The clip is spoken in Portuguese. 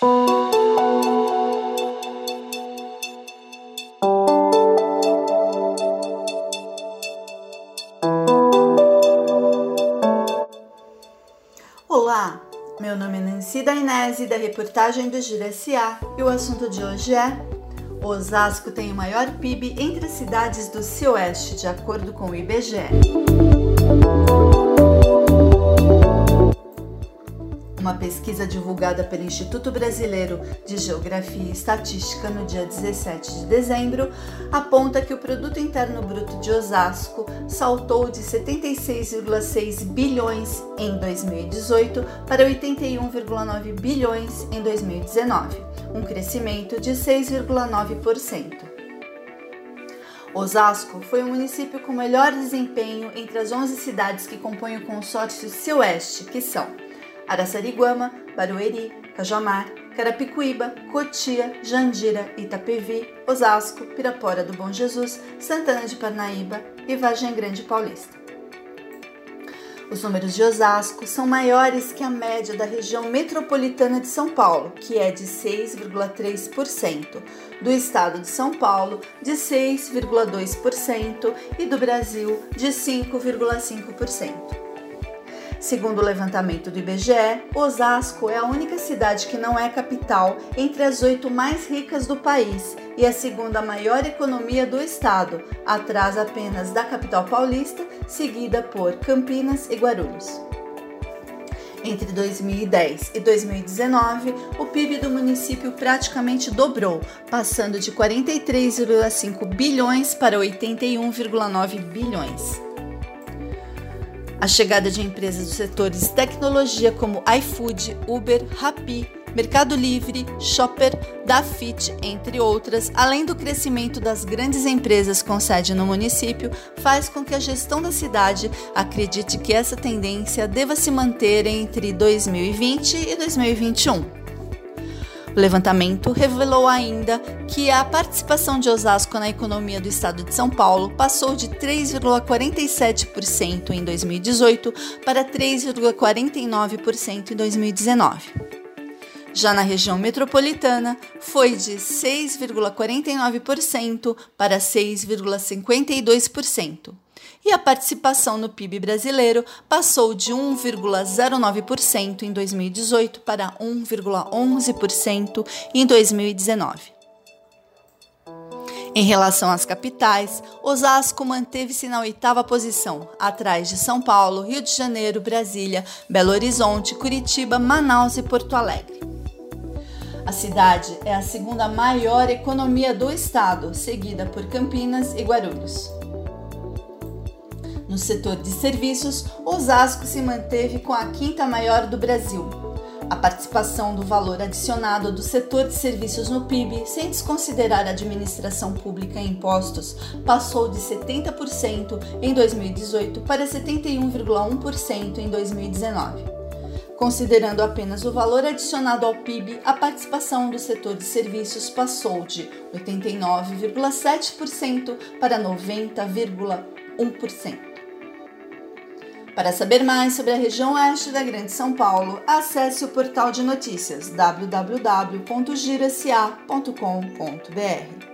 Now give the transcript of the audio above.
Olá, meu nome é Nancy Dainese da reportagem do Gira SA e o assunto de hoje é Osasco tem o maior PIB entre as cidades do Cio-Oeste, de acordo com o IBGE. Uma pesquisa divulgada pelo Instituto Brasileiro de Geografia e Estatística no dia 17 de dezembro aponta que o produto interno bruto de Osasco saltou de 76,6 bilhões em 2018 para 81,9 bilhões em 2019, um crescimento de 6,9%. Osasco foi o município com melhor desempenho entre as 11 cidades que compõem o consórcio Cio-Oeste, que são Araçariguama, Barueri, Cajamar, Carapicuíba, Cotia, Jandira, Itapevi, Osasco, Pirapora do Bom Jesus, Santana de Parnaíba e Vargem Grande Paulista. Os números de Osasco são maiores que a média da região metropolitana de São Paulo, que é de 6,3%, do estado de São Paulo, de 6,2% e do Brasil, de 5,5%. Segundo o levantamento do IBGE, Osasco é a única cidade que não é capital entre as oito mais ricas do país e a segunda maior economia do estado, atrás apenas da capital paulista, seguida por Campinas e Guarulhos. Entre 2010 e 2019, o PIB do município praticamente dobrou, passando de 43,5 bilhões para 81,9 bilhões. A chegada de empresas dos setores tecnologia como iFood, Uber, Rappi, Mercado Livre, Shopper, Dafit, entre outras, além do crescimento das grandes empresas com sede no município, faz com que a gestão da cidade acredite que essa tendência deva se manter entre 2020 e 2021. O levantamento revelou ainda que a participação de Osasco na economia do estado de São Paulo passou de 3,47% em 2018 para 3,49% em 2019. Já na região metropolitana, foi de 6,49% para 6,52% e a participação no PIB brasileiro passou de 1,09% em 2018 para 1,11% em 2019. Em relação às capitais, Osasco manteve-se na oitava posição, atrás de São Paulo, Rio de Janeiro, Brasília, Belo Horizonte, Curitiba, Manaus e Porto Alegre. A cidade é a segunda maior economia do estado, seguida por Campinas e Guarulhos. No setor de serviços, Osasco se manteve com a quinta maior do Brasil. A participação do valor adicionado do setor de serviços no PIB, sem desconsiderar a administração pública e impostos, passou de 70% em 2018 para 71,1% em 2019. Considerando apenas o valor adicionado ao PIB, a participação do setor de serviços passou de 89,7% para 90,1%. Para saber mais sobre a região oeste da Grande São Paulo, acesse o portal de notícias www.giraca.com.br.